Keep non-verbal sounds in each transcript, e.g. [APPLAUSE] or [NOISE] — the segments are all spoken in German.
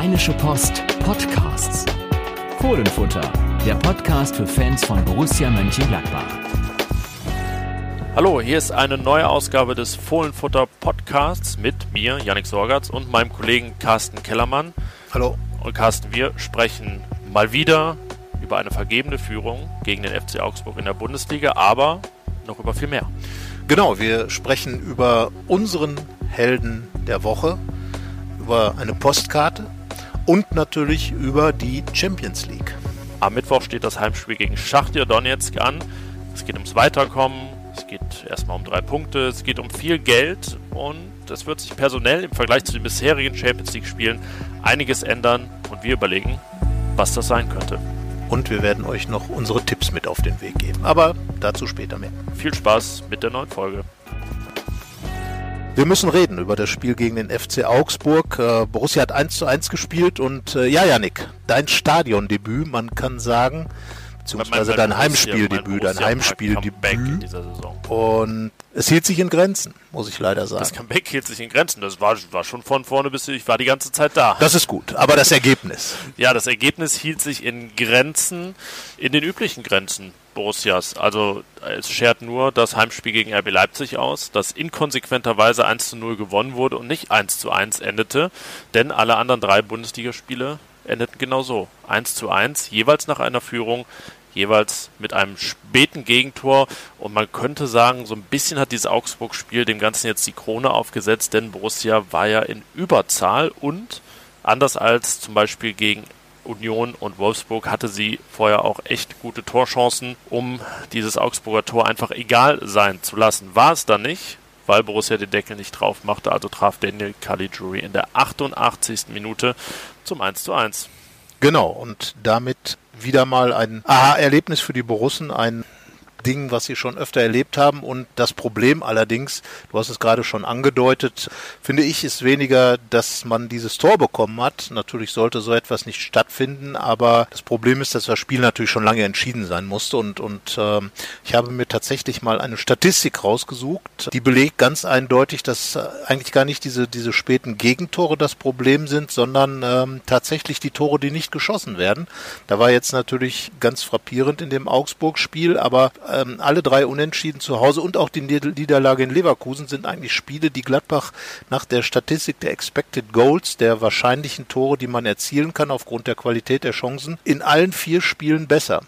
Rheinische Post Podcasts. Fohlenfutter, der Podcast für Fans von Borussia Mönchengladbach. Hallo, hier ist eine neue Ausgabe des Fohlenfutter Podcasts mit mir, Yannick Sorgatz, und meinem Kollegen Carsten Kellermann. Hallo. Und Carsten, wir sprechen mal wieder über eine vergebene Führung gegen den FC Augsburg in der Bundesliga, aber noch über viel mehr. Genau, wir sprechen über unseren Helden der Woche, über eine Postkarte und natürlich über die Champions League. Am Mittwoch steht das Heimspiel gegen Schachtja Donetsk an. Es geht ums Weiterkommen, es geht erstmal um drei Punkte, es geht um viel Geld und es wird sich personell im Vergleich zu den bisherigen Champions League-Spielen einiges ändern und wir überlegen, was das sein könnte. Und wir werden euch noch unsere Tipps mit auf den Weg geben. Aber dazu später mehr. Viel Spaß mit der neuen Folge. Wir müssen reden über das Spiel gegen den FC Augsburg. Äh, Borussia hat 1 zu 1 gespielt und äh, ja, Janik, dein Stadiondebüt, man kann sagen, beziehungsweise dein Heimspieldebüt, dein Heimspieldebüt. Und es hielt sich in Grenzen, muss ich leider sagen. Das Comeback hielt sich in Grenzen. Das war, war schon von vorne bis ich war die ganze Zeit da. Das ist gut, aber das Ergebnis. Ja, das Ergebnis hielt sich in Grenzen, in den üblichen Grenzen Borussias. Also es schert nur das Heimspiel gegen RB Leipzig aus, das inkonsequenterweise 1 zu 0 gewonnen wurde und nicht 1 zu 1 endete, denn alle anderen drei Bundesligaspiele endeten genau so. 1 zu 1, jeweils nach einer Führung, jeweils mit einem späten Gegentor. Und man könnte sagen, so ein bisschen hat dieses Augsburg-Spiel dem Ganzen jetzt die Krone aufgesetzt, denn Borussia war ja in Überzahl und anders als zum Beispiel gegen Union und Wolfsburg hatte sie vorher auch echt gute Torchancen, um dieses Augsburger Tor einfach egal sein zu lassen. War es dann nicht, weil Borussia den Deckel nicht drauf machte, also traf Daniel Caligiuri in der 88. Minute zum 1 zu 1. Genau, und damit wieder mal ein Aha-Erlebnis für die Borussen, ein Ding, was sie schon öfter erlebt haben. Und das Problem allerdings, du hast es gerade schon angedeutet, finde ich, ist weniger, dass man dieses Tor bekommen hat. Natürlich sollte so etwas nicht stattfinden, aber das Problem ist, dass das Spiel natürlich schon lange entschieden sein musste. Und, und äh, ich habe mir tatsächlich mal eine Statistik rausgesucht, die belegt ganz eindeutig, dass äh, eigentlich gar nicht diese, diese späten Gegentore das Problem sind, sondern ähm, tatsächlich die Tore, die nicht geschossen werden. Da war jetzt natürlich ganz frappierend in dem Augsburg-Spiel, aber ähm, alle drei Unentschieden zu Hause und auch die Niederlage in Leverkusen sind eigentlich Spiele, die Gladbach nach der Statistik der Expected Goals, der wahrscheinlichen Tore, die man erzielen kann aufgrund der Qualität der Chancen, in allen vier Spielen besser.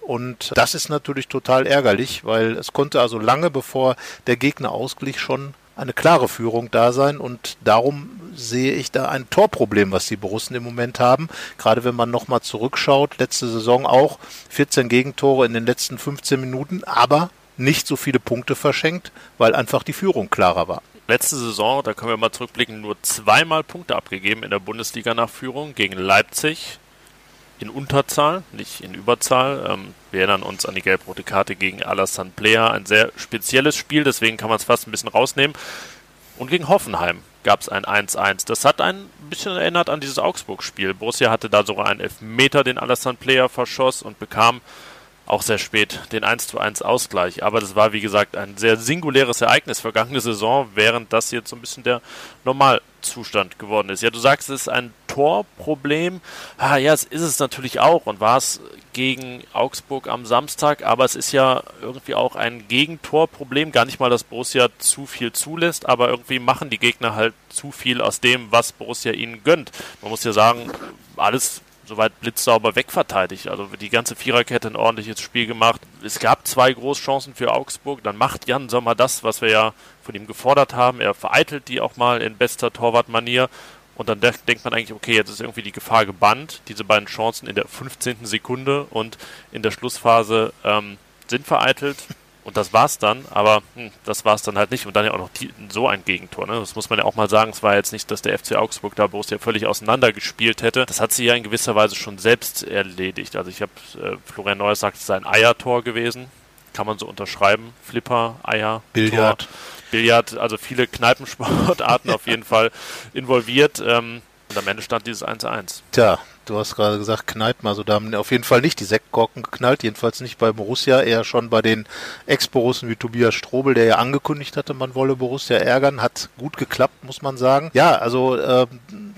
Und das ist natürlich total ärgerlich, weil es konnte also lange bevor der Gegner ausglich schon eine klare Führung da sein und darum sehe ich da ein Torproblem, was die Borussen im Moment haben. Gerade wenn man nochmal zurückschaut, letzte Saison auch 14 Gegentore in den letzten 15 Minuten, aber nicht so viele Punkte verschenkt, weil einfach die Führung klarer war. Letzte Saison, da können wir mal zurückblicken, nur zweimal Punkte abgegeben in der Bundesliga nach Führung gegen Leipzig, in Unterzahl, nicht in Überzahl. Ähm, wir erinnern uns an die gelb-rote Karte gegen Alassane Player. Ein sehr spezielles Spiel, deswegen kann man es fast ein bisschen rausnehmen. Und gegen Hoffenheim gab es ein 1-1. Das hat ein bisschen erinnert an dieses Augsburg-Spiel. Borussia hatte da sogar einen Elfmeter, den Alassane Player verschoss und bekam auch sehr spät den 1 zu 1 Ausgleich. Aber das war, wie gesagt, ein sehr singuläres Ereignis vergangene Saison, während das jetzt so ein bisschen der Normalzustand geworden ist. Ja, du sagst, es ist ein Torproblem. Ah, ja, es ist es natürlich auch und war es gegen Augsburg am Samstag, aber es ist ja irgendwie auch ein Gegentorproblem. Gar nicht mal, dass Borussia zu viel zulässt, aber irgendwie machen die Gegner halt zu viel aus dem, was Borussia ihnen gönnt. Man muss ja sagen, alles soweit blitzsauber wegverteidigt. Also die ganze Viererkette ein ordentliches Spiel gemacht. Es gab zwei Großchancen für Augsburg. Dann macht Jan Sommer das, was wir ja von ihm gefordert haben. Er vereitelt die auch mal in bester Torwartmanier. Und dann denkt man eigentlich, okay, jetzt ist irgendwie die Gefahr gebannt. Diese beiden Chancen in der 15. Sekunde und in der Schlussphase ähm, sind vereitelt. Und das war's dann, aber hm, das war's dann halt nicht. Und dann ja auch noch die, so ein Gegentor. Ne? Das muss man ja auch mal sagen. Es war jetzt nicht, dass der FC Augsburg da Borussia völlig auseinandergespielt hätte. Das hat sie ja in gewisser Weise schon selbst erledigt. Also ich habe, äh, Florian Neuer sagt, es sei ein Eiertor gewesen. Kann man so unterschreiben. Flipper, Eier, Billard. Tor, Billard, also viele Kneipensportarten auf jeden [LAUGHS] Fall involviert. Ähm, Und am Ende stand dieses 1-1. Tja, du hast gerade gesagt, knallt mal. Also da haben auf jeden Fall nicht die Sektkorken geknallt, jedenfalls nicht bei Borussia, eher schon bei den Ex-Borussen wie Tobias Strobel, der ja angekündigt hatte, man wolle Borussia ärgern. Hat gut geklappt, muss man sagen. Ja, also äh,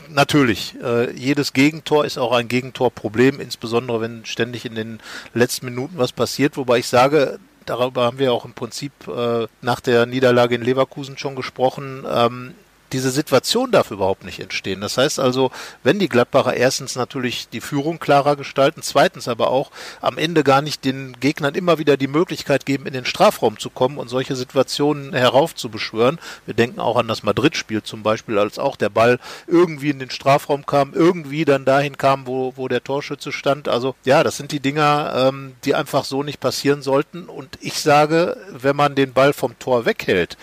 natürlich, äh, jedes Gegentor ist auch ein Gegentorproblem, insbesondere wenn ständig in den letzten Minuten was passiert, wobei ich sage, darüber haben wir auch im Prinzip äh, nach der Niederlage in Leverkusen schon gesprochen. Ähm, diese Situation darf überhaupt nicht entstehen. Das heißt also, wenn die Gladbacher erstens natürlich die Führung klarer gestalten, zweitens aber auch am Ende gar nicht den Gegnern immer wieder die Möglichkeit geben, in den Strafraum zu kommen und solche Situationen heraufzubeschwören. Wir denken auch an das Madrid-Spiel zum Beispiel, als auch der Ball irgendwie in den Strafraum kam, irgendwie dann dahin kam, wo, wo der Torschütze stand. Also ja, das sind die Dinger, ähm, die einfach so nicht passieren sollten. Und ich sage, wenn man den Ball vom Tor weghält,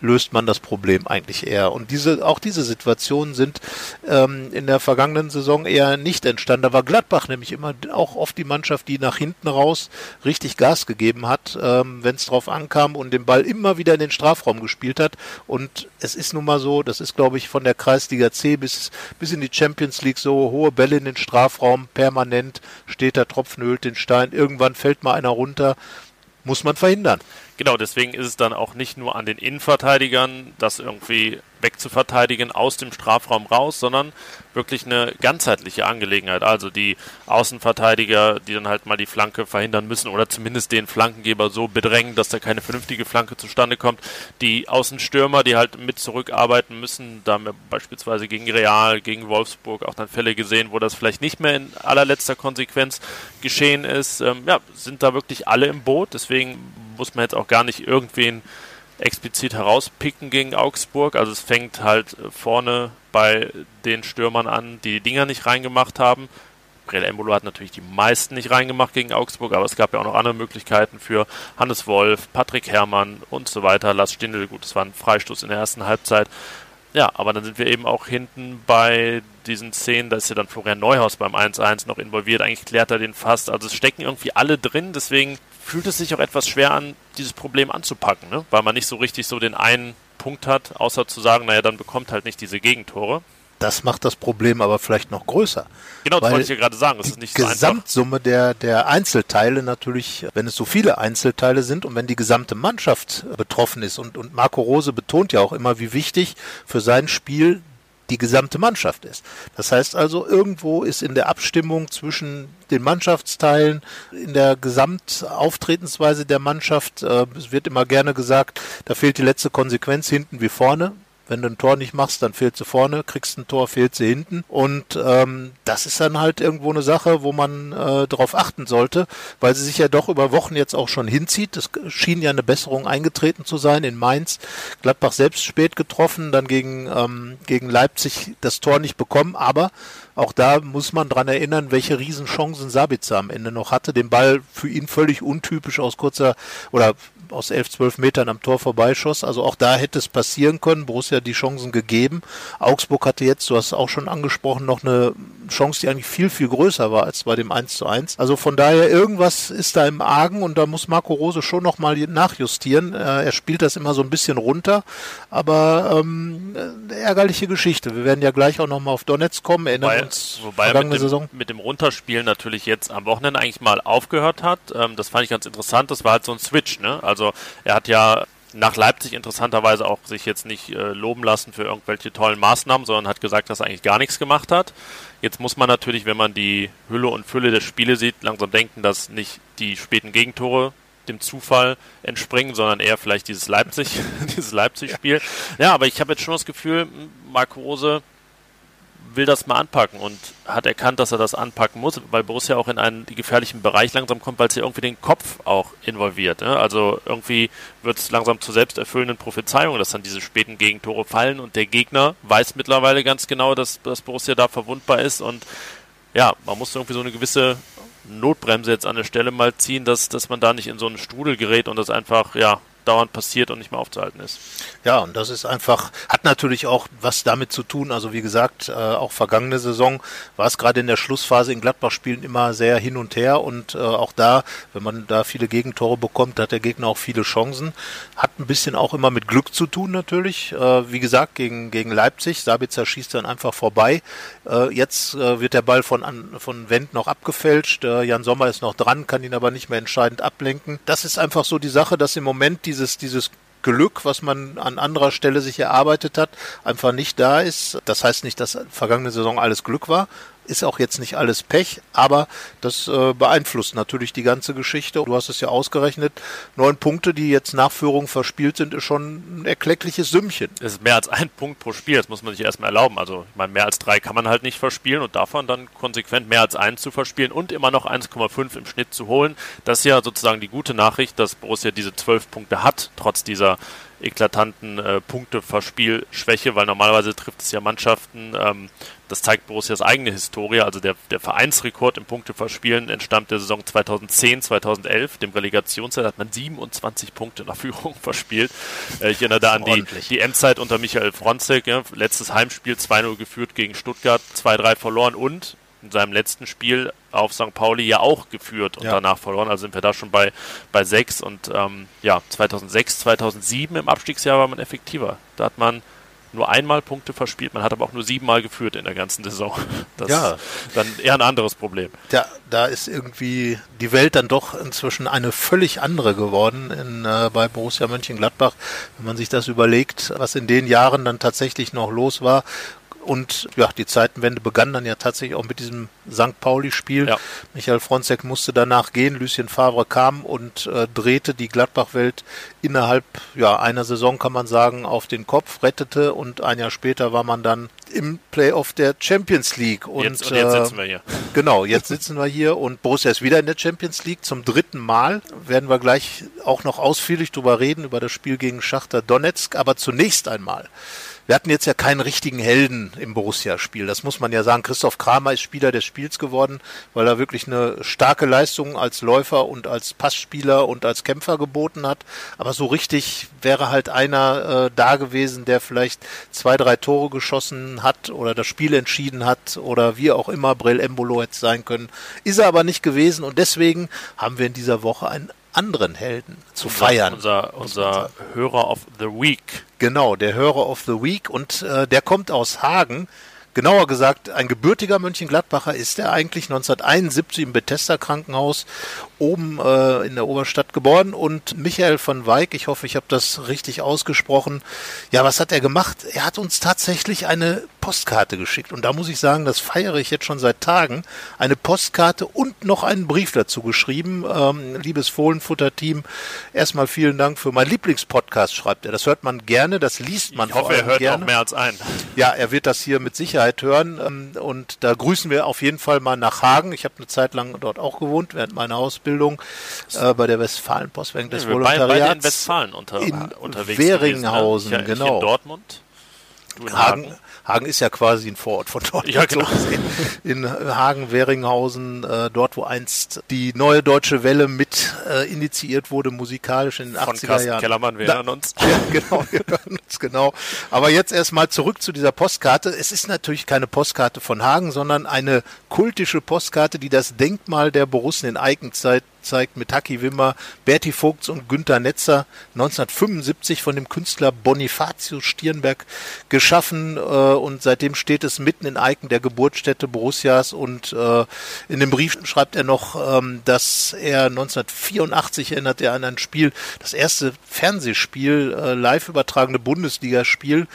löst man das Problem eigentlich eher. Und diese, auch diese Situationen sind ähm, in der vergangenen Saison eher nicht entstanden. Da war Gladbach nämlich immer auch oft die Mannschaft, die nach hinten raus richtig Gas gegeben hat, ähm, wenn es drauf ankam und den Ball immer wieder in den Strafraum gespielt hat. Und es ist nun mal so, das ist glaube ich von der Kreisliga C bis, bis in die Champions League so, hohe Bälle in den Strafraum, permanent steht der Tropfen höhlt den Stein, irgendwann fällt mal einer runter, muss man verhindern. Genau, deswegen ist es dann auch nicht nur an den Innenverteidigern, das irgendwie wegzuverteidigen aus dem Strafraum raus, sondern wirklich eine ganzheitliche Angelegenheit. Also die Außenverteidiger, die dann halt mal die Flanke verhindern müssen oder zumindest den Flankengeber so bedrängen, dass da keine vernünftige Flanke zustande kommt. Die Außenstürmer, die halt mit zurückarbeiten müssen. Da haben wir beispielsweise gegen Real, gegen Wolfsburg auch dann Fälle gesehen, wo das vielleicht nicht mehr in allerletzter Konsequenz geschehen ist. Ähm, ja, sind da wirklich alle im Boot. Deswegen muss man jetzt auch gar nicht irgendwen explizit herauspicken gegen Augsburg. Also es fängt halt vorne bei den Stürmern an, die die Dinger nicht reingemacht haben. Brel Embolo hat natürlich die meisten nicht reingemacht gegen Augsburg, aber es gab ja auch noch andere Möglichkeiten für Hannes Wolf, Patrick Herrmann und so weiter. Lars Stindl, gut, das war ein Freistoß in der ersten Halbzeit. Ja, aber dann sind wir eben auch hinten bei diesen Szenen, da ist ja dann Florian Neuhaus beim 1-1 noch involviert, eigentlich klärt er den fast. Also es stecken irgendwie alle drin, deswegen fühlt es sich auch etwas schwer an, dieses Problem anzupacken, ne? weil man nicht so richtig so den einen Punkt hat, außer zu sagen, naja, dann bekommt halt nicht diese Gegentore. Das macht das Problem aber vielleicht noch größer. Genau, das wollte ich ja gerade sagen. Es ist nicht die so Gesamtsumme der, der Einzelteile natürlich, wenn es so viele Einzelteile sind und wenn die gesamte Mannschaft betroffen ist und, und Marco Rose betont ja auch immer, wie wichtig für sein Spiel die gesamte Mannschaft ist. Das heißt also, irgendwo ist in der Abstimmung zwischen den Mannschaftsteilen, in der Gesamtauftretensweise der Mannschaft, äh, es wird immer gerne gesagt, da fehlt die letzte Konsequenz hinten wie vorne. Wenn du ein Tor nicht machst, dann fehlt sie vorne, kriegst ein Tor, fehlt sie hinten. Und ähm, das ist dann halt irgendwo eine Sache, wo man äh, darauf achten sollte, weil sie sich ja doch über Wochen jetzt auch schon hinzieht. Es schien ja eine Besserung eingetreten zu sein in Mainz. Gladbach selbst spät getroffen, dann gegen, ähm, gegen Leipzig das Tor nicht bekommen, aber auch da muss man dran erinnern, welche Riesenchancen Sabitzer am Ende noch hatte. Den Ball für ihn völlig untypisch aus kurzer oder aus 11, 12 Metern am Tor vorbeischoss. Also auch da hätte es passieren können. Borussia die Chancen gegeben. Augsburg hatte jetzt, du hast es auch schon angesprochen, noch eine Chance, die eigentlich viel, viel größer war als bei dem 1 zu 1. Also von daher, irgendwas ist da im Argen und da muss Marco Rose schon nochmal nachjustieren. Äh, er spielt das immer so ein bisschen runter, aber ähm, ärgerliche Geschichte. Wir werden ja gleich auch nochmal auf Donetsk kommen, erinnern wobei, uns wobei vergangene mit dem, Saison. Mit dem Runterspielen natürlich jetzt am Wochenende eigentlich mal aufgehört hat. Ähm, das fand ich ganz interessant. Das war halt so ein Switch. Ne? Also er hat ja nach Leipzig interessanterweise auch sich jetzt nicht äh, loben lassen für irgendwelche tollen Maßnahmen, sondern hat gesagt, dass er eigentlich gar nichts gemacht hat. Jetzt muss man natürlich, wenn man die Hülle und Fülle der Spiele sieht, langsam denken, dass nicht die späten Gegentore dem Zufall entspringen, sondern eher vielleicht dieses Leipzig, [LAUGHS] dieses Leipzig-Spiel. Ja, aber ich habe jetzt schon das Gefühl, Marco Rose will das mal anpacken und hat erkannt, dass er das anpacken muss, weil Borussia auch in einen gefährlichen Bereich langsam kommt, weil es ja irgendwie den Kopf auch involviert. Ne? Also irgendwie wird es langsam zu selbsterfüllenden Prophezeiungen, dass dann diese späten Gegentore fallen und der Gegner weiß mittlerweile ganz genau, dass, dass Borussia da verwundbar ist und ja, man muss irgendwie so eine gewisse Notbremse jetzt an der Stelle mal ziehen, dass, dass man da nicht in so einen Strudel gerät und das einfach, ja, dauernd passiert und nicht mehr aufzuhalten ist. Ja, und das ist einfach, hat natürlich auch was damit zu tun. Also wie gesagt, äh, auch vergangene Saison war es gerade in der Schlussphase in Gladbach-Spielen immer sehr hin und her und äh, auch da, wenn man da viele Gegentore bekommt, hat der Gegner auch viele Chancen. Hat ein bisschen auch immer mit Glück zu tun natürlich. Äh, wie gesagt, gegen, gegen Leipzig, Sabitzer schießt dann einfach vorbei. Äh, jetzt äh, wird der Ball von, an, von Wendt noch abgefälscht. Äh, Jan Sommer ist noch dran, kann ihn aber nicht mehr entscheidend ablenken. Das ist einfach so die Sache, dass im Moment dieses, dieses Glück, was man an anderer Stelle sich erarbeitet hat, einfach nicht da ist. Das heißt nicht, dass vergangene Saison alles Glück war, ist auch jetzt nicht alles Pech, aber das äh, beeinflusst natürlich die ganze Geschichte. Du hast es ja ausgerechnet. Neun Punkte, die jetzt nach Führung verspielt sind, ist schon ein erkleckliches Sümmchen. Es ist mehr als ein Punkt pro Spiel, das muss man sich erstmal erlauben. Also, ich meine, mehr als drei kann man halt nicht verspielen und davon dann konsequent mehr als einen zu verspielen und immer noch 1,5 im Schnitt zu holen. Das ist ja sozusagen die gute Nachricht, dass Borussia diese zwölf Punkte hat, trotz dieser eklatanten äh, Punkteverspielschwäche, weil normalerweise trifft es ja Mannschaften, ähm, das zeigt Borussias eigene Historie, also der, der Vereinsrekord im Punkteverspielen entstammt der Saison 2010, 2011, dem Relegationszeit hat man 27 Punkte nach [LAUGHS] Führung verspielt. Äh, ich erinnere da an die, die Endzeit unter Michael Fronzek, ja, letztes Heimspiel 2-0 geführt gegen Stuttgart, 2-3 verloren und in seinem letzten Spiel auf St. Pauli ja auch geführt und ja. danach verloren. Also sind wir da schon bei, bei sechs und ähm, ja, 2006, 2007 im Abstiegsjahr war man effektiver. Da hat man nur einmal Punkte verspielt, man hat aber auch nur siebenmal geführt in der ganzen Saison. [LAUGHS] Das ja. ist dann eher ein anderes Problem. Ja, da ist irgendwie die Welt dann doch inzwischen eine völlig andere geworden in, äh, bei Borussia Mönchengladbach, wenn man sich das überlegt, was in den Jahren dann tatsächlich noch los war und ja, die Zeitenwende begann dann ja tatsächlich auch mit diesem St. Pauli-Spiel. Ja. Michael Fronzek musste danach gehen, Lucien Favre kam und äh, drehte die Gladbach-Welt innerhalb ja, einer Saison, kann man sagen, auf den Kopf, rettete und ein Jahr später war man dann im Playoff der Champions League. Und, jetzt, und jetzt sitzen wir hier. [LAUGHS] Genau, jetzt sitzen wir hier und Borussia ist wieder in der Champions League zum dritten Mal. Werden wir gleich auch noch ausführlich drüber reden, über das Spiel gegen Schachter Donetsk. Aber zunächst einmal wir hatten jetzt ja keinen richtigen Helden im Borussia-Spiel. Das muss man ja sagen. Christoph Kramer ist Spieler des Spiels geworden, weil er wirklich eine starke Leistung als Läufer und als Passspieler und als Kämpfer geboten hat. Aber so richtig wäre halt einer äh, da gewesen, der vielleicht zwei, drei Tore geschossen hat oder das Spiel entschieden hat oder wie auch immer Brel Embolo hätte sein können. Ist er aber nicht gewesen und deswegen haben wir in dieser Woche einen anderen Helden zu unser, feiern. Unser, unser Hörer of the Week. Genau, der Hörer of the Week und äh, der kommt aus Hagen. Genauer gesagt, ein gebürtiger Mönchengladbacher ist er eigentlich 1971 im Bethesda Krankenhaus oben äh, in der Oberstadt geboren und Michael von Weig, ich hoffe, ich habe das richtig ausgesprochen. Ja, was hat er gemacht? Er hat uns tatsächlich eine Postkarte geschickt und da muss ich sagen, das feiere ich jetzt schon seit Tagen. Eine Postkarte und noch einen Brief dazu geschrieben. Ähm, liebes Fohlenfutter-Team, erstmal vielen Dank für meinen Lieblingspodcast, schreibt er. Das hört man gerne, das liest man ich hoffe, er hört gerne. noch mehr als einen. Ja, er wird das hier mit Sicherheit hören ähm, und da grüßen wir auf jeden Fall mal nach Hagen. Ich habe eine Zeit lang dort auch gewohnt während meiner Ausbildung. Ausbildung äh, bei der Westfalen-Post wegen des ja, Volontariats. Bei, bei in Westfalen unter, in unterwegs Weringhausen, gewesen, ne? genau. in Dortmund. Hagen. Hagen. Hagen ist ja quasi ein Vorort von dort. Ja, [LAUGHS] genau. in Hagen, Weringhausen, äh, dort wo einst die neue deutsche Welle mit äh, initiiert wurde, musikalisch in den von 80er Carsten Jahren. Kellermann, wir da, hören uns. [LAUGHS] Ja, genau, wir hören uns, genau. Aber jetzt erstmal zurück zu dieser Postkarte. Es ist natürlich keine Postkarte von Hagen, sondern eine kultische Postkarte, die das Denkmal der Borussen in Eigenzeit zeigt mit Haki Wimmer, Berti Vogts und Günter Netzer. 1975 von dem Künstler Bonifatius Stirnberg geschaffen äh, und seitdem steht es mitten in Eiken der Geburtsstätte Borussias. Und äh, in dem Brief schreibt er noch, ähm, dass er 1984 erinnert er an ein Spiel, das erste Fernsehspiel, äh, live übertragene Bundesligaspiel,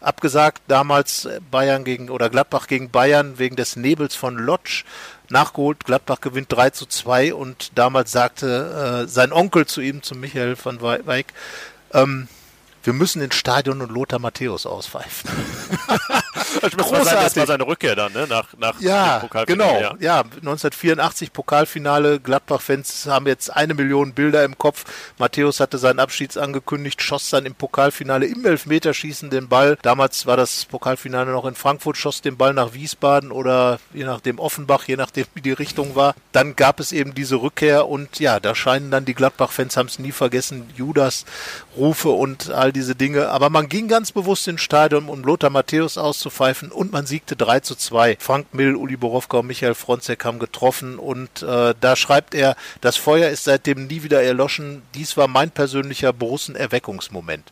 abgesagt damals Bayern gegen oder Gladbach gegen Bayern wegen des Nebels von Lodge nachgeholt. Gladbach gewinnt 3 zu 2 und damals sagte äh, sein Onkel zu ihm, zu Michael van Weig, ähm, wir müssen ins Stadion und Lothar Matthäus auspfeifen. [LAUGHS] das, war seine, das war seine Rückkehr dann, ne? Nach, nach ja, dem Pokalfinale. Genau, ja. ja. 1984 Pokalfinale. Gladbach-Fans haben jetzt eine Million Bilder im Kopf. Matthäus hatte seinen Abschied angekündigt, schoss dann im Pokalfinale im Elfmeterschießen den Ball. Damals war das Pokalfinale noch in Frankfurt, schoss den Ball nach Wiesbaden oder je nachdem Offenbach, je nachdem wie die Richtung war. Dann gab es eben diese Rückkehr und ja, da scheinen dann die Gladbach-Fans haben es nie vergessen, Judas Rufe und all diese Dinge. Aber man ging ganz bewusst ins Stadion, um Lothar Matthäus auszupfeifen und man siegte 3 zu 2. Frank Mill, Uli Borowka und Michael Fronzek haben getroffen und äh, da schreibt er, das Feuer ist seitdem nie wieder erloschen. Dies war mein persönlicher Borussen-Erweckungsmoment.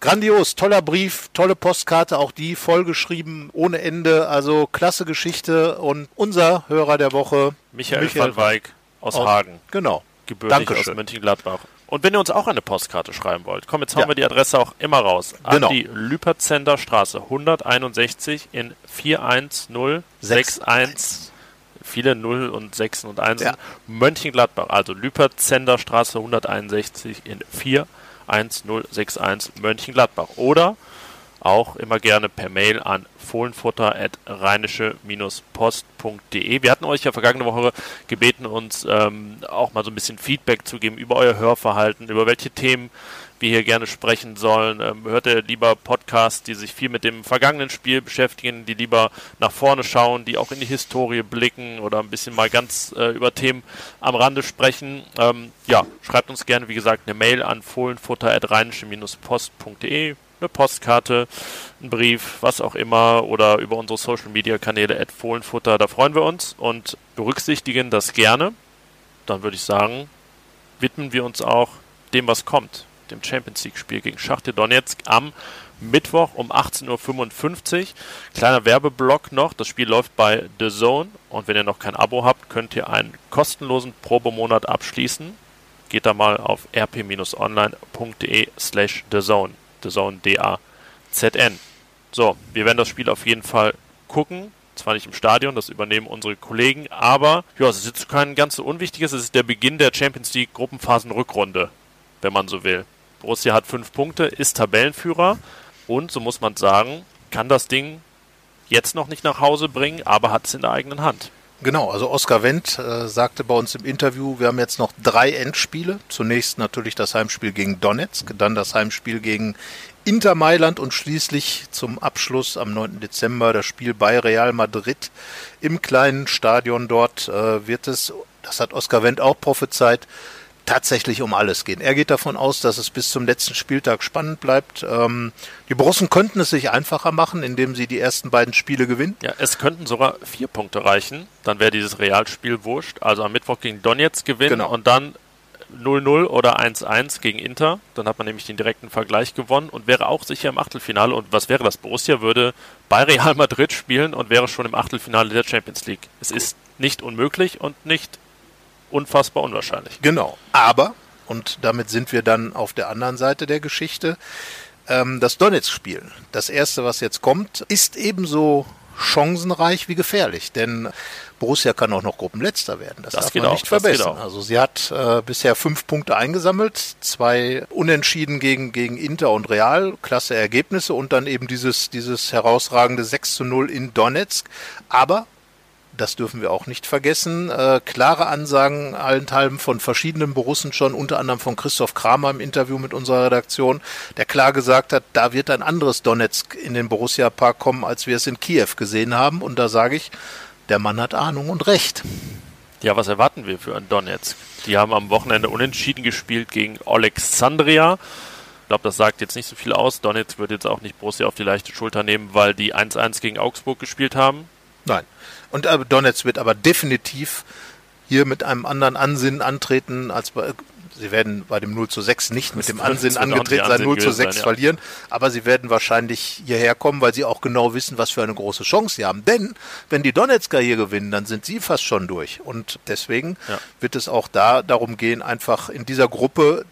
Grandios, toller Brief, tolle Postkarte, auch die vollgeschrieben, ohne Ende. Also klasse Geschichte und unser Hörer der Woche, Michael, Michael van Weig aus Hagen. Genau. Gebürtig Dankeschön. aus Mönchengladbach. Und wenn ihr uns auch eine Postkarte schreiben wollt, komm, jetzt hauen ja. wir die Adresse auch immer raus. An genau. die Lüperzender Straße 161 in 41061. Viele 0 und 6 und 1. Ja. Mönchengladbach, also Lüperzender Straße 161 in 41061 Mönchengladbach. Oder auch immer gerne per Mail an fohlenfutter.rheinische-post.de. Wir hatten euch ja vergangene Woche gebeten, uns ähm, auch mal so ein bisschen Feedback zu geben über euer Hörverhalten, über welche Themen wir hier gerne sprechen sollen. Ähm, hört ihr lieber Podcasts, die sich viel mit dem vergangenen Spiel beschäftigen, die lieber nach vorne schauen, die auch in die Historie blicken oder ein bisschen mal ganz äh, über Themen am Rande sprechen? Ähm, ja, schreibt uns gerne, wie gesagt, eine Mail an fohlenfutter.rheinische-post.de eine Postkarte, einen Brief, was auch immer oder über unsere Social Media Kanäle at Fohlenfutter. Da freuen wir uns und berücksichtigen das gerne. Dann würde ich sagen, widmen wir uns auch dem, was kommt, dem Champions League Spiel gegen Schachte Donetsk am Mittwoch um 18.55 Uhr. Kleiner Werbeblock noch. Das Spiel läuft bei The Zone. Und wenn ihr noch kein Abo habt, könnt ihr einen kostenlosen Probemonat abschließen. Geht da mal auf rp-online.de slash The Zone. The Zone D-A-Z-N. So, wir werden das Spiel auf jeden Fall gucken. Zwar nicht im Stadion, das übernehmen unsere Kollegen, aber ja, es ist jetzt kein ganz so unwichtiges. Es ist der Beginn der Champions League Gruppenphasen-Rückrunde, wenn man so will. Borussia hat fünf Punkte, ist Tabellenführer und, so muss man sagen, kann das Ding jetzt noch nicht nach Hause bringen, aber hat es in der eigenen Hand. Genau, also Oskar Wendt äh, sagte bei uns im Interview, wir haben jetzt noch drei Endspiele. Zunächst natürlich das Heimspiel gegen Donetsk, dann das Heimspiel gegen Inter Mailand und schließlich zum Abschluss am 9. Dezember das Spiel bei Real Madrid im kleinen Stadion dort äh, wird es, das hat Oskar Wendt auch prophezeit, tatsächlich um alles gehen. Er geht davon aus, dass es bis zum letzten Spieltag spannend bleibt. Ähm, die Borussen könnten es sich einfacher machen, indem sie die ersten beiden Spiele gewinnen. Ja, es könnten sogar vier Punkte reichen. Dann wäre dieses Realspiel wurscht. Also am Mittwoch gegen Donetsk gewinnen genau. und dann 0-0 oder 1-1 gegen Inter. Dann hat man nämlich den direkten Vergleich gewonnen und wäre auch sicher im Achtelfinale. Und was wäre das? Borussia würde bei Real Madrid spielen und wäre schon im Achtelfinale der Champions League. Es ist nicht unmöglich und nicht unfassbar unwahrscheinlich. Genau. Aber, und damit sind wir dann auf der anderen Seite der Geschichte, ähm, das Donetsk-Spiel, das erste, was jetzt kommt, ist ebenso chancenreich wie gefährlich, denn Borussia kann auch noch Gruppenletzter werden. Das, das darf man auch, nicht verbessern. Also sie hat äh, bisher fünf Punkte eingesammelt, zwei Unentschieden gegen, gegen Inter und Real, klasse Ergebnisse und dann eben dieses, dieses herausragende 6 zu 0 in Donetsk. Aber das dürfen wir auch nicht vergessen. Äh, klare Ansagen allenthalben von verschiedenen Borussen schon, unter anderem von Christoph Kramer im Interview mit unserer Redaktion, der klar gesagt hat, da wird ein anderes Donetsk in den Borussia Park kommen, als wir es in Kiew gesehen haben. Und da sage ich, der Mann hat Ahnung und Recht. Ja, was erwarten wir für ein Donetsk? Die haben am Wochenende unentschieden gespielt gegen Alexandria. Ich glaube, das sagt jetzt nicht so viel aus. Donetsk wird jetzt auch nicht Borussia auf die leichte Schulter nehmen, weil die 1-1 gegen Augsburg gespielt haben. Nein. Und äh, Donetsk wird aber definitiv hier mit einem anderen Ansinnen antreten als bei, sie werden bei dem 0 zu 6 nicht mit dem Ansinnen angetreten sein, 0 zu 6 sein, verlieren, ja. aber sie werden wahrscheinlich hierher kommen, weil sie auch genau wissen, was für eine große Chance sie haben. Denn wenn die Donetsker hier gewinnen, dann sind sie fast schon durch. Und deswegen ja. wird es auch da darum gehen, einfach in dieser Gruppe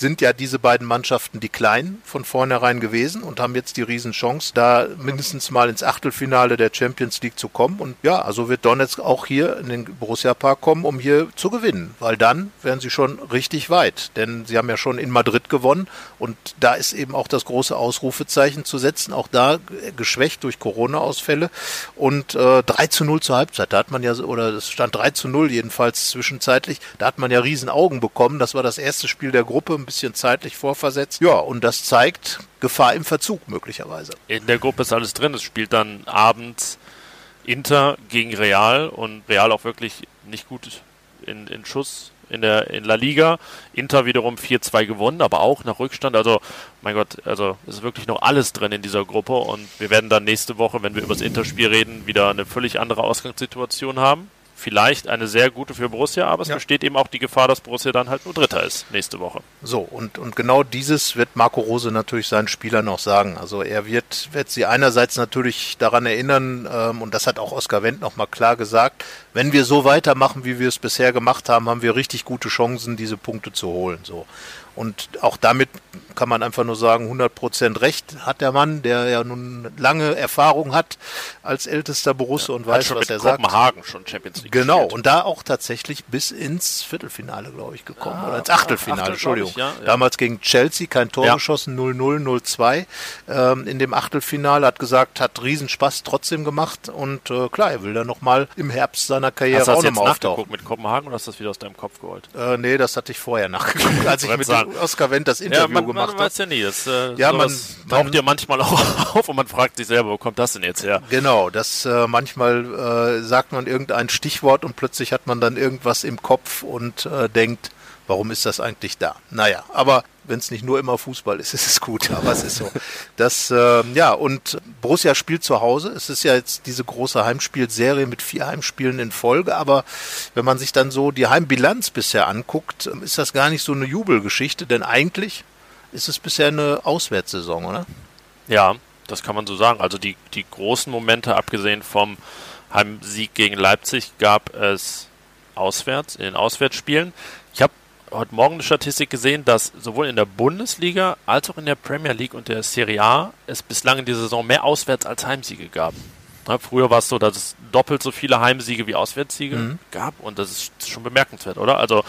sind ja diese beiden Mannschaften die kleinen von vornherein gewesen und haben jetzt die Riesenchance, da mindestens mal ins Achtelfinale der Champions League zu kommen. Und ja, also wird Donetsk auch hier in den Borussia Park kommen, um hier zu gewinnen, weil dann wären sie schon richtig weit. Denn sie haben ja schon in Madrid gewonnen und da ist eben auch das große Ausrufezeichen zu setzen, auch da geschwächt durch Corona-Ausfälle und äh, 3 zu 0 zur Halbzeit. Da hat man ja, oder es stand 3 zu 0 jedenfalls zwischenzeitlich, da hat man ja riesen Augen bekommen. Das war das erste Spiel der Gruppe, bisschen zeitlich vorversetzt. Ja, und das zeigt Gefahr im Verzug möglicherweise. In der Gruppe ist alles drin. Es spielt dann abends Inter gegen Real und Real auch wirklich nicht gut in, in Schuss in der in La Liga. Inter wiederum 4-2 gewonnen, aber auch nach Rückstand. Also, mein Gott, also es ist wirklich noch alles drin in dieser Gruppe und wir werden dann nächste Woche, wenn wir über das Interspiel reden, wieder eine völlig andere Ausgangssituation haben vielleicht eine sehr gute für Borussia, aber es ja. besteht eben auch die Gefahr, dass Borussia dann halt nur Dritter ist nächste Woche. So, und, und genau dieses wird Marco Rose natürlich seinen Spielern noch sagen. Also er wird, wird sie einerseits natürlich daran erinnern, ähm, und das hat auch Oskar Wendt nochmal klar gesagt, wenn wir so weitermachen, wie wir es bisher gemacht haben, haben wir richtig gute Chancen, diese Punkte zu holen. So. Und auch damit kann man einfach nur sagen, 100% Recht hat der Mann, der ja nun lange Erfahrung hat als ältester Borusse ja, und weiß, was er sagt. Kopenhagen schon Champions League Genau, gespielt. und da auch tatsächlich bis ins Viertelfinale, glaube ich, gekommen. Ah, oder ins Achtelfinale, Achtel, Entschuldigung. Ich, ja, ja. Damals gegen Chelsea, kein Tor geschossen, 0-0, 0-2 ähm, in dem Achtelfinale. Hat gesagt, hat Riesenspaß trotzdem gemacht und äh, klar, er will dann nochmal im Herbst seiner Karriere hast auch nochmal auftauchen. mit Kopenhagen oder hast du das wieder aus deinem Kopf geholt? Äh, nee, das hatte ich vorher [LAUGHS] nachgeguckt, als ich mit Oskar Wendt das Interview ja, man, gemacht. Man weiß ja nie. Das, äh, ja, man taucht ja manchmal [LAUGHS] auch auf und man fragt sich selber, wo kommt das denn jetzt her? Genau, das äh, manchmal äh, sagt man irgendein Stichwort und plötzlich hat man dann irgendwas im Kopf und äh, denkt, warum ist das eigentlich da? Naja, aber wenn es nicht nur immer Fußball ist, [LAUGHS] ist es gut, aber es ist so. Das, äh, ja, und Borussia spielt zu Hause. Es ist ja jetzt diese große Heimspielserie mit vier Heimspielen in Folge, aber wenn man sich dann so die Heimbilanz bisher anguckt, ist das gar nicht so eine Jubelgeschichte, denn eigentlich ist es bisher eine Auswärtssaison, oder? Ja, das kann man so sagen. Also die, die großen Momente, abgesehen vom Heimsieg gegen Leipzig, gab es auswärts, in den Auswärtsspielen. Heute Morgen eine Statistik gesehen, dass sowohl in der Bundesliga als auch in der Premier League und der Serie A es bislang in dieser Saison mehr Auswärts- als Heimsiege gab. Ja, früher war es so, dass es doppelt so viele Heimsiege wie Auswärtssiege mhm. gab und das ist schon bemerkenswert, oder? Also,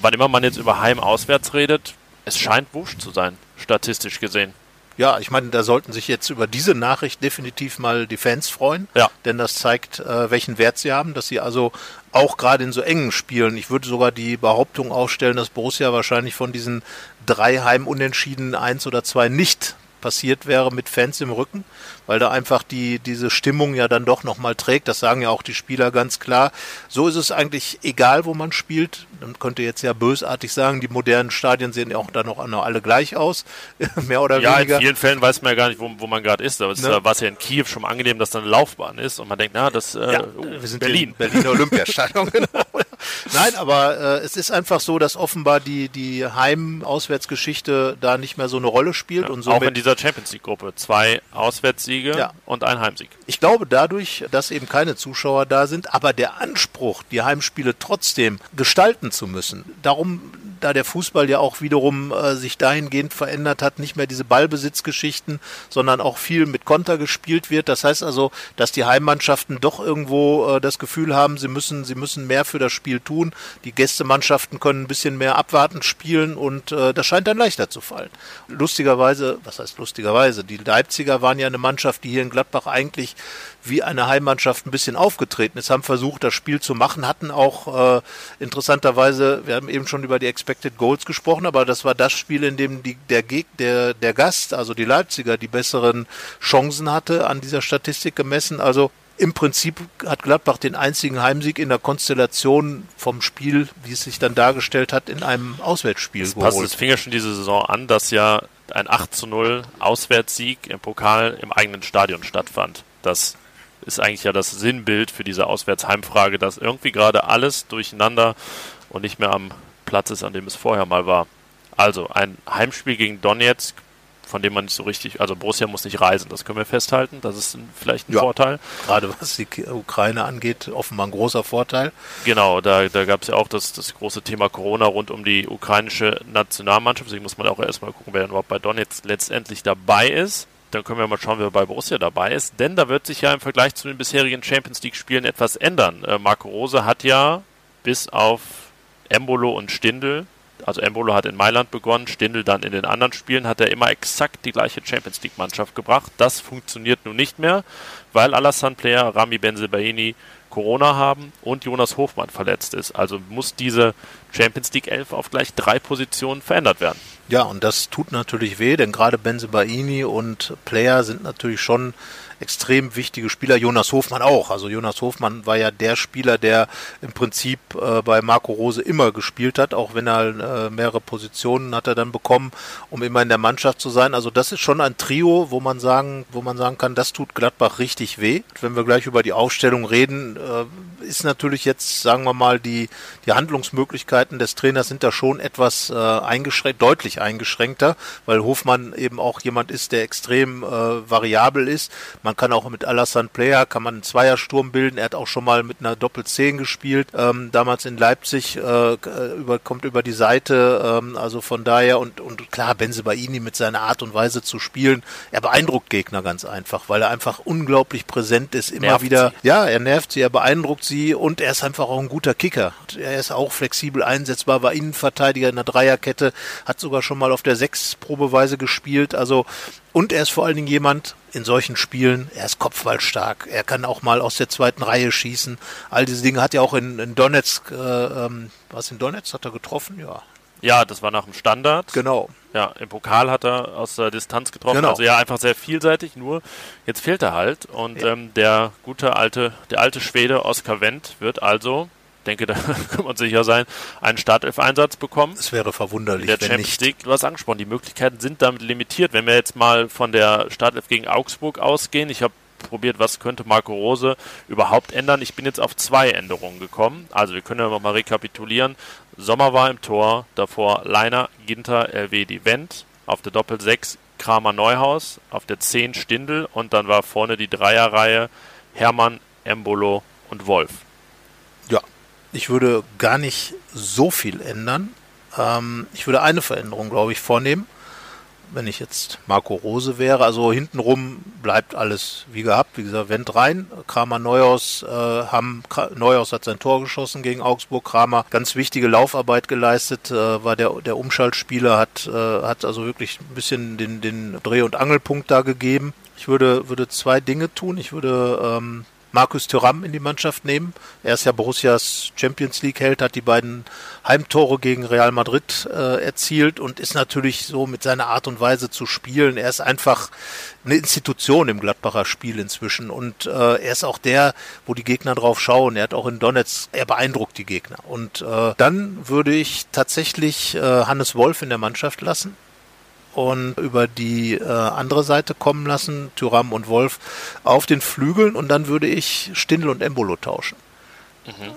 wann immer man jetzt über Heim-Auswärts redet, es scheint wurscht zu sein, statistisch gesehen. Ja, ich meine, da sollten sich jetzt über diese Nachricht definitiv mal die Fans freuen, ja. denn das zeigt, äh, welchen Wert sie haben, dass sie also auch gerade in so engen Spielen, ich würde sogar die Behauptung aufstellen, dass Borussia wahrscheinlich von diesen drei Heimunentschieden eins oder zwei nicht passiert wäre mit Fans im Rücken, weil da einfach die, diese Stimmung ja dann doch nochmal trägt. Das sagen ja auch die Spieler ganz klar. So ist es eigentlich egal, wo man spielt. Man könnte jetzt ja bösartig sagen, die modernen Stadien sehen ja auch dann noch alle gleich aus, [LAUGHS] mehr oder ja, weniger. Ja, in vielen Fällen weiß man ja gar nicht, wo, wo man gerade ist. Aber es ne? war es ja in Kiew schon angenehm, dass da eine Laufbahn ist und man denkt, na, das äh, ja, wir sind Berlin. Berliner [LAUGHS] Olympiastadion, genau. Nein, aber äh, es ist einfach so, dass offenbar die, die Heim-Auswärtsgeschichte da nicht mehr so eine Rolle spielt. Ja, und auch in dieser Champions League-Gruppe. Zwei Auswärtssiege ja. und ein Heimsieg. Ich glaube dadurch, dass eben keine Zuschauer da sind, aber der Anspruch, die Heimspiele trotzdem gestalten zu müssen, darum da der Fußball ja auch wiederum äh, sich dahingehend verändert hat, nicht mehr diese Ballbesitzgeschichten, sondern auch viel mit Konter gespielt wird. Das heißt also, dass die Heimmannschaften doch irgendwo äh, das Gefühl haben, sie müssen, sie müssen mehr für das Spiel tun. Die Gästemannschaften können ein bisschen mehr abwartend spielen und äh, das scheint dann leichter zu fallen. Lustigerweise, was heißt lustigerweise, die Leipziger waren ja eine Mannschaft, die hier in Gladbach eigentlich wie eine Heimmannschaft ein bisschen aufgetreten ist, haben versucht, das Spiel zu machen, hatten auch äh, interessanterweise, wir haben eben schon über die Expected Goals gesprochen, aber das war das Spiel, in dem die, der, Geg der, der Gast, also die Leipziger, die besseren Chancen hatte an dieser Statistik gemessen. Also im Prinzip hat Gladbach den einzigen Heimsieg in der Konstellation vom Spiel, wie es sich dann dargestellt hat, in einem Auswärtsspiel das geholt. Passt, es fing ja schon diese Saison an, dass ja ein 8 zu 0 Auswärtssieg im Pokal im eigenen Stadion stattfand. Das ist eigentlich ja das Sinnbild für diese Auswärtsheimfrage, dass irgendwie gerade alles durcheinander und nicht mehr am Platz ist, an dem es vorher mal war. Also ein Heimspiel gegen Donetsk von dem man nicht so richtig, also Borussia muss nicht reisen, das können wir festhalten, das ist vielleicht ein Ja. Vorteil. Gerade was die Ukraine angeht, offenbar ein großer Vorteil. Genau, da, da gab es ja auch das, das große Thema Corona rund um die ukrainische Nationalmannschaft, deswegen muss man auch erstmal gucken, wer denn überhaupt bei Donetsk letztendlich dabei ist. Dann können wir mal schauen, wer bei Borussia dabei ist, denn da wird sich ja im Vergleich zu den bisherigen Champions League-Spielen etwas ändern. Äh, Marco Rose hat ja bis auf Embolo und Stindl also Embolo hat in Mailand begonnen, Stindl dann in den anderen Spielen, hat er immer exakt die gleiche Champions League Mannschaft gebracht. Das funktioniert nun nicht mehr, weil Alassane Player, Rami Benzebaini Corona haben und Jonas Hofmann verletzt ist. Also muss diese Champions League 11 auf gleich drei Positionen verändert werden. Ja, und das tut natürlich weh, denn gerade Benzebaini und Player sind natürlich schon extrem wichtige Spieler. Jonas Hofmann auch. Also Jonas Hofmann war ja der Spieler, der im Prinzip äh, bei Marco Rose immer gespielt hat, auch wenn er äh, mehrere Positionen hat er dann bekommen, um immer in der Mannschaft zu sein. Also das ist schon ein Trio, wo man sagen, wo man sagen kann, das tut Gladbach richtig weh. Wenn wir gleich über die Aufstellung reden, äh, ist natürlich jetzt, sagen wir mal, die, die Handlungsmöglichkeiten des Trainers sind da schon etwas äh, eingeschränkt, deutlich eingeschränkter, weil Hofmann eben auch jemand ist, der extrem äh, variabel ist. Man kann auch mit Alassane Player, kann man einen Zweiersturm bilden. Er hat auch schon mal mit einer Doppel-10 gespielt, ähm, damals in Leipzig, äh, über, kommt über die Seite, ähm, also von daher und, und klar, Benzebaini mit seiner Art und Weise zu spielen, er beeindruckt Gegner ganz einfach, weil er einfach unglaublich präsent ist, immer Nervt wieder, sie. ja, er nervt sie, er beeindruckt sie und er ist einfach auch ein guter Kicker. Er ist auch flexibel einsetzbar, war Innenverteidiger in der Dreierkette, hat sogar schon mal auf der Sechs probeweise gespielt, also und er ist vor allen Dingen jemand in solchen Spielen, er ist kopfballstark, er kann auch mal aus der zweiten Reihe schießen. All diese Dinge hat er auch in, in Donetsk, äh, ähm, was in Donetsk hat er getroffen? Ja, Ja, das war nach dem Standard. genau. Ja, im Pokal hat er aus der Distanz getroffen. Genau. Also ja, einfach sehr vielseitig. Nur jetzt fehlt er halt. Und Ja. ähm, der gute alte, der alte Schwede Oskar Wendt wird also, denke, [LAUGHS] da kann man sicher sein, einen Startelf-Einsatz bekommen. Es wäre verwunderlich, der wenn Champions nicht. League, du hast angesprochen, die Möglichkeiten sind damit limitiert. Wenn wir jetzt mal von der Startelf gegen Augsburg ausgehen, ich habe probiert, was könnte Marco Rose überhaupt ändern. Ich bin jetzt auf zwei Änderungen gekommen. Also wir können ja nochmal rekapitulieren. Sommer war im Tor, davor Leiner, Ginter, RW, die Wendt, auf der Doppel 6 Kramer Neuhaus, auf der 10 Stindel und dann war vorne die Dreierreihe Hermann, Embolo und Wolf. Ich würde gar nicht so viel ändern. Ähm, ich würde eine Veränderung, glaube ich, vornehmen. Wenn ich jetzt Marco Rose wäre, also hintenrum bleibt alles wie gehabt. Wie gesagt, Wendt rein, Kramer Neuhaus, äh, haben, Neuhaus hat sein Tor geschossen gegen Augsburg. Kramer ganz wichtige Laufarbeit geleistet, äh, war der, der Umschaltspieler, hat, äh, hat also wirklich ein bisschen den, den Dreh- und Angelpunkt da gegeben. Ich würde, würde zwei Dinge tun. Ich würde ähm, Markus Thuram in die Mannschaft nehmen. Er ist ja Borussias Champions League Held, hat die beiden Heimtore gegen Real Madrid äh, erzielt und ist natürlich so mit seiner Art und Weise zu spielen. Er ist einfach eine Institution im Gladbacher Spiel inzwischen und äh, er ist auch der, wo die Gegner drauf schauen. Er hat auch in Donetsk, er beeindruckt die Gegner. Und äh, dann würde ich tatsächlich äh, Hannes Wolf in der Mannschaft lassen und über die äh, andere Seite kommen lassen, Tyram und Wolf auf den Flügeln und dann würde ich Stindl und Embolo tauschen.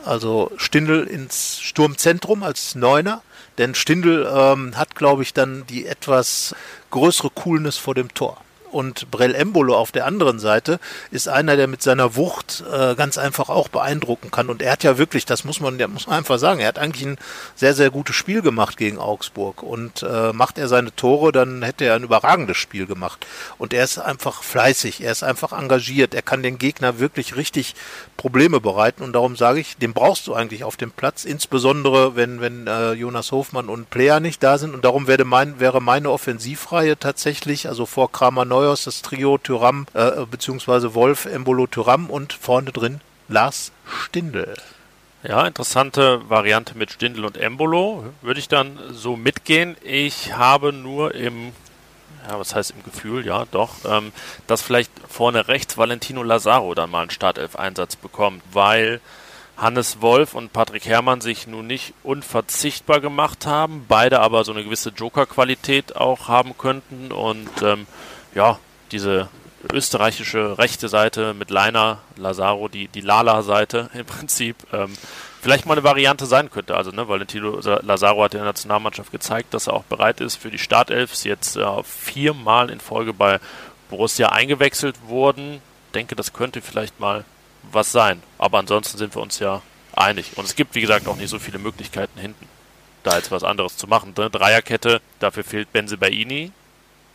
Also Stindl ins Sturmzentrum als Neuner, denn Stindl ähm, hat, glaube ich, dann die etwas größere Coolness vor dem Tor. Und Brell Embolo auf der anderen Seite ist einer, der mit seiner Wucht äh, ganz einfach auch beeindrucken kann. Und er hat ja wirklich, das muss man, muss man einfach sagen, er hat eigentlich ein sehr, sehr gutes Spiel gemacht gegen Augsburg. Und äh, macht er seine Tore, dann hätte er ein überragendes Spiel gemacht. Und er ist einfach fleißig, er ist einfach engagiert, er kann den Gegner wirklich richtig Probleme bereiten. Und darum sage ich, den brauchst du eigentlich auf dem Platz, insbesondere wenn, wenn äh, Jonas Hofmann und Player nicht da sind. Und darum wäre, mein, wäre meine Offensivreihe tatsächlich, also vor Kramer Neuhaus, das Trio Tyram, äh, beziehungsweise Wolf, Embolo, Tyram und vorne drin Lars Stindl. Ja, interessante Variante mit Stindl und Embolo. Würde ich dann so mitgehen. Ich habe nur im, ja, was heißt im Gefühl, ja, doch, ähm, dass vielleicht vorne rechts Valentino Lazaro dann mal einen Startelf-Einsatz bekommt, weil Hannes Wolf und Patrick Herrmann sich nun nicht unverzichtbar gemacht haben, beide aber so eine gewisse Joker-Qualität auch haben könnten und ähm, ja, diese österreichische rechte Seite mit Leiner, Lazaro, die, die Lala-Seite im Prinzip, ähm, vielleicht mal eine Variante sein könnte. Also, ne, Valentino Lazaro hat in der Nationalmannschaft gezeigt, dass er auch bereit ist für die Startelf. Ist jetzt äh, viermal in Folge bei Borussia eingewechselt worden. Denke, das könnte vielleicht mal was sein. Aber ansonsten sind wir uns ja einig. Und es gibt, wie gesagt, auch nicht so viele Möglichkeiten hinten, da jetzt was anderes zu machen. Ne? Dreierkette, dafür fehlt Benzebaini.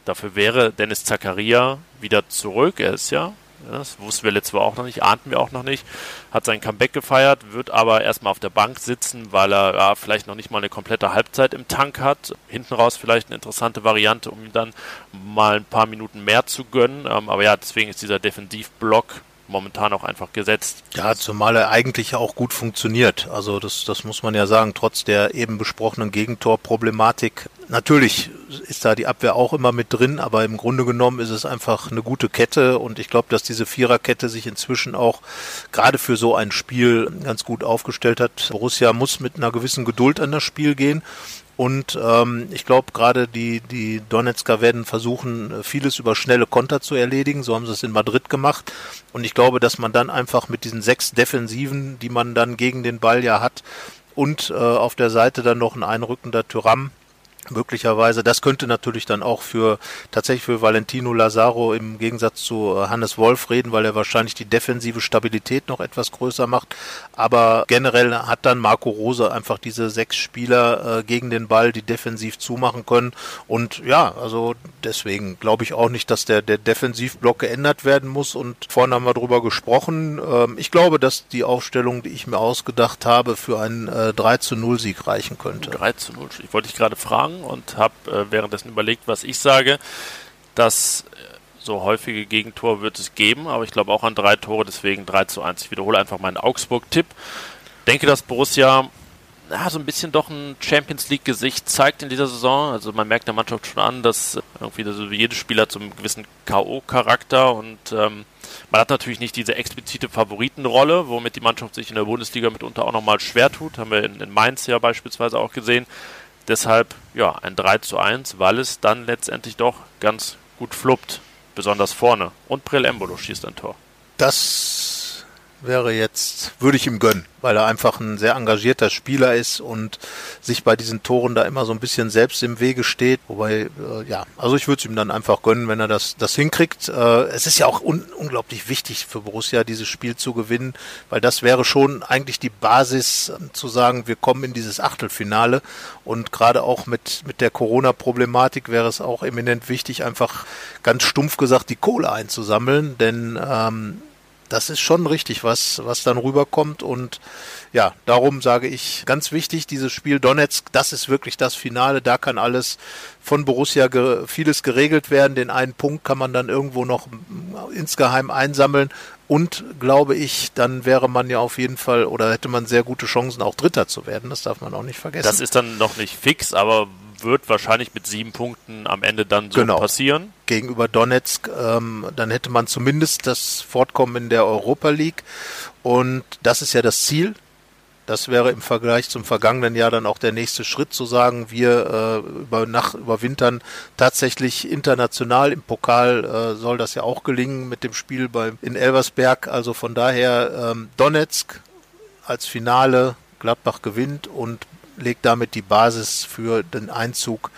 Dafür wäre Dennis Zakaria wieder zurück. Er ist ja das wussten wir letztes Mal auch noch nicht, ahnten wir auch noch nicht. Hat sein Comeback gefeiert, wird aber erstmal auf der Bank sitzen, weil er ja, vielleicht noch nicht mal eine komplette Halbzeit im Tank hat. Hinten raus vielleicht eine interessante Variante, um ihm dann mal ein paar Minuten mehr zu gönnen. Ähm, aber ja, deswegen ist dieser Defensivblock momentan auch einfach gesetzt. Ja, zumal er eigentlich auch gut funktioniert. Also das, das muss man ja sagen, trotz der eben besprochenen Gegentorproblematik. Natürlich ist da die Abwehr auch immer mit drin, aber im Grunde genommen ist es einfach eine gute Kette und ich glaube, dass diese Viererkette sich inzwischen auch gerade für so ein Spiel ganz gut aufgestellt hat. Borussia muss mit einer gewissen Geduld an das Spiel gehen und ähm, ich glaube, gerade die, die Donetsker werden versuchen, vieles über schnelle Konter zu erledigen. So haben sie es in Madrid gemacht. Und ich glaube, dass man dann einfach mit diesen sechs Defensiven, die man dann gegen den Ball ja hat, und äh, auf der Seite dann noch ein einrückender Tyram, möglicherweise. Das könnte natürlich dann auch für tatsächlich für Valentino Lazaro im Gegensatz zu äh, Hannes Wolf reden, weil er wahrscheinlich die defensive Stabilität noch etwas größer macht. Aber generell hat dann Marco Rose einfach diese sechs Spieler äh, gegen den Ball, die defensiv zumachen können. Und ja, also deswegen glaube ich auch nicht, dass der, der Defensivblock geändert werden muss. Und vorhin haben wir darüber gesprochen. Ähm, ich glaube, dass die Aufstellung, die ich mir ausgedacht habe, für einen äh, 3 zu 0 Sieg reichen könnte. 3 zu 0. Ich wollte dich gerade fragen angefangen und habe äh, währenddessen überlegt, was ich sage. Das äh, so häufige Gegentor wird es geben, aber ich glaube auch an drei Tore, deswegen 3 zu 1. Ich wiederhole einfach meinen Augsburg-Tipp. Denke, dass Borussia ja, so ein bisschen doch ein Champions League-Gesicht zeigt in dieser Saison. Also man merkt der Mannschaft schon an, dass irgendwie also jedes Spieler einen gewissen K.O.-Charakter und ähm, man hat natürlich nicht diese explizite Favoritenrolle, womit die Mannschaft sich in der Bundesliga mitunter auch nochmal schwer tut. Haben wir in, in Mainz ja beispielsweise auch gesehen. Deshalb ja ein 3 zu 1, weil es dann letztendlich doch ganz gut fluppt, besonders vorne. Und Prel Embolo schießt ein Tor. Das wäre jetzt, würde ich ihm gönnen weil er einfach ein sehr engagierter Spieler ist und sich bei diesen Toren da immer so ein bisschen selbst im Wege steht. Wobei, äh, ja, also ich würde es ihm dann einfach gönnen, wenn er das, das hinkriegt. Äh, es ist ja auch un unglaublich wichtig für Borussia, dieses Spiel zu gewinnen, weil das wäre schon eigentlich die Basis äh, zu sagen, wir kommen in dieses Achtelfinale und gerade auch mit, mit der Corona-Problematik wäre es auch eminent wichtig, einfach ganz stumpf gesagt die Kohle einzusammeln, denn ähm, das ist schon richtig, was, was dann rüberkommt. Und ja, darum sage ich, ganz wichtig, dieses Spiel Donetsk, das ist wirklich das Finale. Da kann alles von Borussia ge vieles geregelt werden. Den einen Punkt kann man dann irgendwo noch insgeheim einsammeln. Und glaube ich, dann wäre man ja auf jeden Fall oder hätte man sehr gute Chancen, auch Dritter zu werden. Das darf man auch nicht vergessen. Das ist dann noch nicht fix, aber wird wahrscheinlich mit sieben Punkten am Ende dann so genau. passieren. Gegenüber Donetsk, ähm, dann hätte man zumindest das Fortkommen in der Europa League. Und das ist ja das Ziel. Das wäre im Vergleich zum vergangenen Jahr dann auch der nächste Schritt, zu sagen, wir äh, über nach überwintern tatsächlich international im Pokal äh, soll das ja auch gelingen mit dem Spiel bei in Elversberg. Also von daher ähm, Donetsk als Finale, Gladbach gewinnt und legt damit die Basis für den Einzug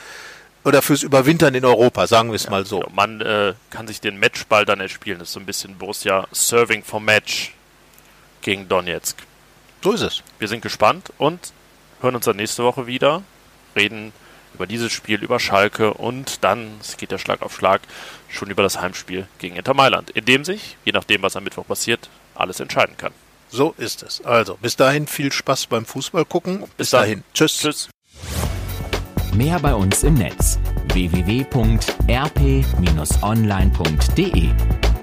oder fürs Überwintern in Europa, sagen wir es ja, mal so. Genau. Man äh, kann sich den Matchball dann erspielen. Das ist so ein bisschen Borussia Serving for Match gegen Donetsk. So ist es. Wir sind gespannt und hören uns dann nächste Woche wieder, reden über dieses Spiel, über Schalke und dann, es geht der Schlag auf Schlag, schon über das Heimspiel gegen Inter Mailand, in dem sich, je nachdem, was am Mittwoch passiert, alles entscheiden kann. So ist es. Also, bis dahin viel Spaß beim Fußball gucken. Bis, bis dahin. Tschüss. Tschüss. Mehr bei uns im Netz www.rp-online.de